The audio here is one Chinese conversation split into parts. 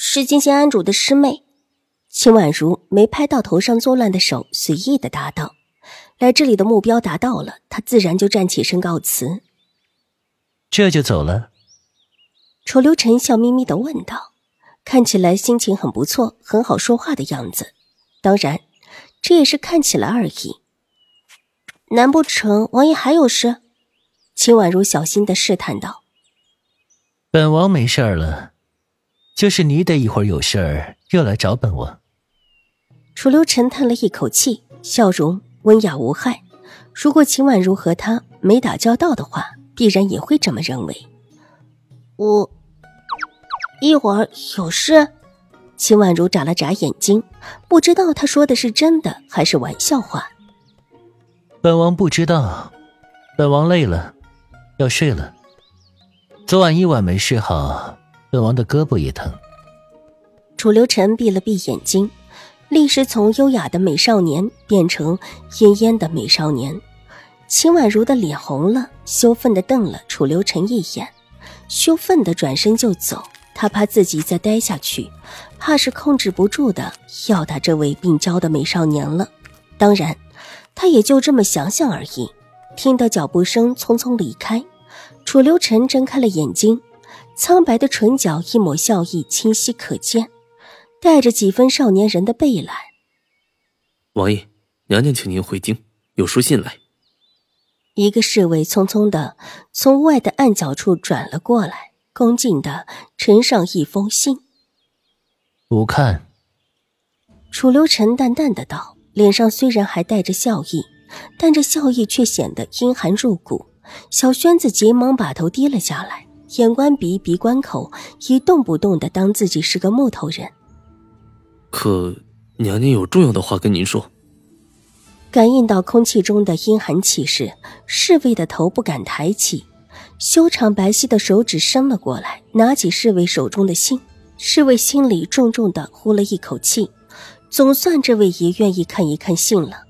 是金星安主的师妹，秦婉如没拍到头上作乱的手，随意的答道：“来这里的目标达到了，她自然就站起身告辞。”这就走了。楚留臣笑眯眯的问道，看起来心情很不错，很好说话的样子。当然，这也是看起来而已。难不成王爷还有事？秦婉如小心的试探道：“本王没事了。”就是你得一会儿有事儿又来找本王。楚留臣叹了一口气，笑容温雅无害。如果秦婉如和他没打交道的话，必然也会这么认为。我一会儿有事。秦婉如眨了眨眼睛，不知道他说的是真的还是玩笑话。本王不知道，本王累了，要睡了。昨晚一晚没睡好。本王的胳膊也疼。楚留臣闭了闭眼睛，立时从优雅的美少年变成阴烟的美少年。秦婉如的脸红了，羞愤的瞪了楚留臣一眼，羞愤的转身就走。他怕自己再待下去，怕是控制不住的要打这位病娇的美少年了。当然，他也就这么想想而已。听到脚步声匆匆离开，楚留臣睁开了眼睛。苍白的唇角，一抹笑意清晰可见，带着几分少年人的惫懒。王爷，娘娘请您回京，有书信来。一个侍卫匆匆的从屋外的暗角处转了过来，恭敬的呈上一封信。不看。楚留臣淡淡的道，脸上虽然还带着笑意，但这笑意却显得阴寒入骨。小轩子急忙把头低了下来。眼观鼻，鼻观口，一动不动的当自己是个木头人。可娘娘有重要的话跟您说。感应到空气中的阴寒气势，侍卫的头不敢抬起，修长白皙的手指伸了过来，拿起侍卫手中的信。侍卫心里重重的呼了一口气，总算这位爷愿意看一看信了，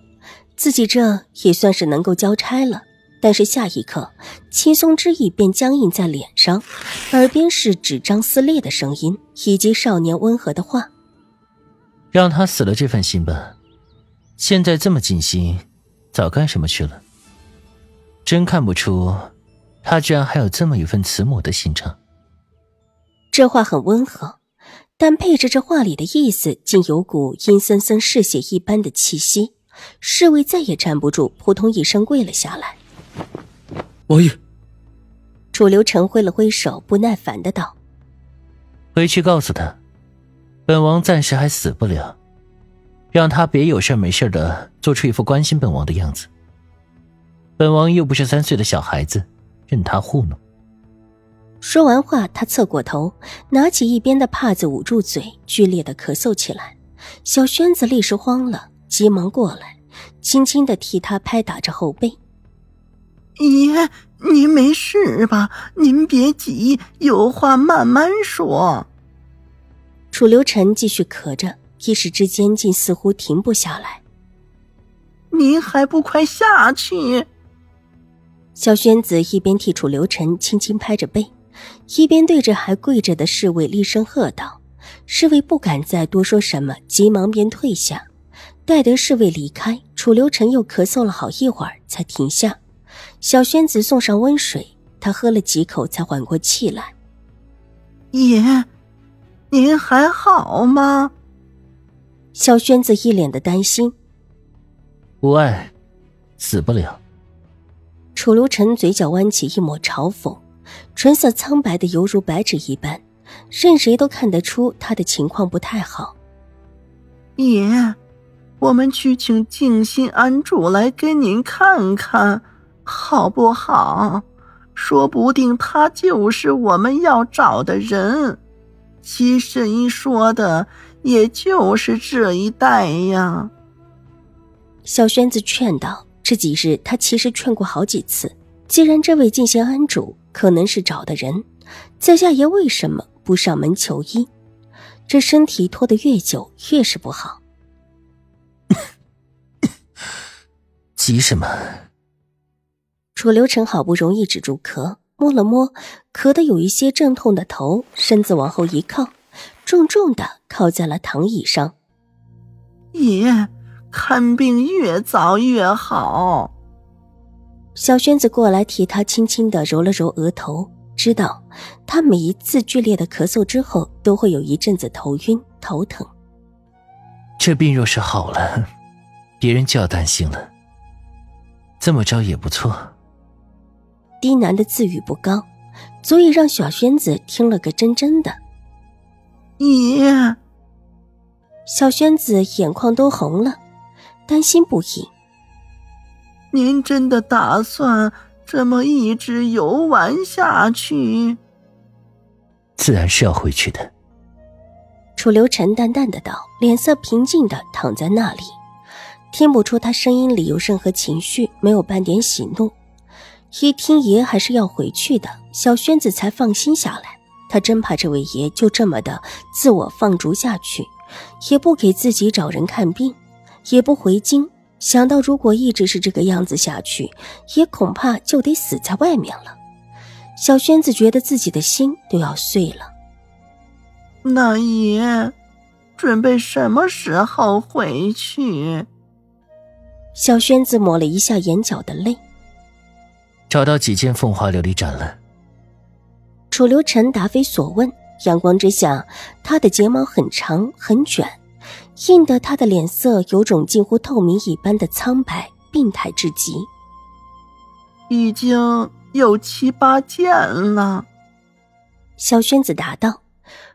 自己这也算是能够交差了。但是下一刻，轻松之意便僵硬在脸上，耳边是纸张撕裂的声音，以及少年温和的话：“让他死了这份心吧，现在这么尽心，早干什么去了？真看不出，他居然还有这么一份慈母的心肠。”这话很温和，但配着这话里的意思，竟有股阴森森嗜血一般的气息。侍卫再也站不住，扑通一声跪了下来。王爷，楚留臣挥了挥手，不耐烦的道：“回去告诉他，本王暂时还死不了，让他别有事没事的做出一副关心本王的样子。本王又不是三岁的小孩子，任他糊弄。”说完话，他侧过头，拿起一边的帕子捂住嘴，剧烈的咳嗽起来。小轩子立时慌了，急忙过来，轻轻的替他拍打着后背。爷，您没事吧？您别急，有话慢慢说。楚留臣继续咳着，一时之间竟似乎停不下来。您还不快下去！小轩子一边替楚留臣轻轻拍着背，一边对着还跪着的侍卫厉声喝道：“侍卫不敢再多说什么，急忙便退下。待得侍卫离开，楚留臣又咳嗽了好一会儿，才停下。小轩子送上温水，他喝了几口才缓过气来。爷，您还好吗？小轩子一脸的担心。无碍，死不了。楚留臣嘴角弯起一抹嘲讽，唇色苍白的犹如白纸一般，任谁都看得出他的情况不太好。爷，我们去请静心安主来给您看看。好不好？说不定他就是我们要找的人。其神说的也就是这一带呀。小轩子劝道：“这几日他其实劝过好几次，既然这位进贤庵主可能是找的人，在下爷为什么不上门求医？这身体拖得越久，越是不好。急什么？”楚留臣好不容易止住咳。摸了摸咳得有一些阵痛的头，身子往后一靠，重重的靠在了躺椅上。爷，看病越早越好。小轩子过来替他轻轻的揉了揉额头，知道他每一次剧烈的咳嗽之后都会有一阵子头晕头疼。这病若是好了，别人就要担心了。这么着也不错。低喃的自语不高，足以让小轩子听了个真真的。你，小轩子眼眶都红了，担心不已。您真的打算这么一直游玩下去？自然是要回去的。楚留臣淡淡的道，脸色平静的躺在那里，听不出他声音里有任何情绪，没有半点喜怒。一听爷还是要回去的，小轩子才放心下来。他真怕这位爷就这么的自我放逐下去，也不给自己找人看病，也不回京。想到如果一直是这个样子下去，也恐怕就得死在外面了。小轩子觉得自己的心都要碎了。那爷，准备什么时候回去？小轩子抹了一下眼角的泪。找到几件凤花琉璃盏了。楚留臣答非所问，阳光之下，他的睫毛很长很卷，映得他的脸色有种近乎透明一般的苍白，病态至极。已经有七八件了。小轩子答道：“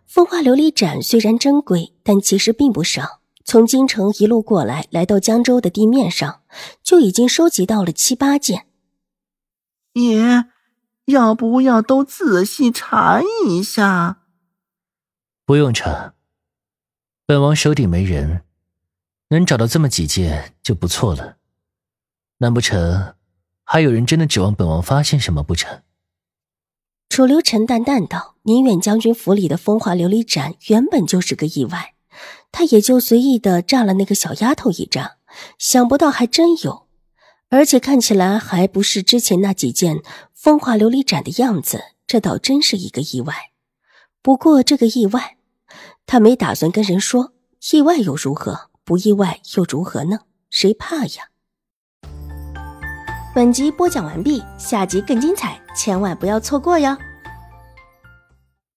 风花琉璃盏虽然珍贵，但其实并不少。从京城一路过来，来到江州的地面上，就已经收集到了七八件。”爷，要不要都仔细查一下？不用查，本王手底没人，能找到这么几件就不错了。难不成还有人真的指望本王发现什么不成？楚留臣淡淡道：“宁远将军府里的风华琉璃盏原本就是个意外，他也就随意的炸了那个小丫头一炸，想不到还真有。”而且看起来还不是之前那几件风华琉璃盏的样子，这倒真是一个意外。不过这个意外，他没打算跟人说。意外又如何？不意外又如何呢？谁怕呀？本集播讲完毕，下集更精彩，千万不要错过哟。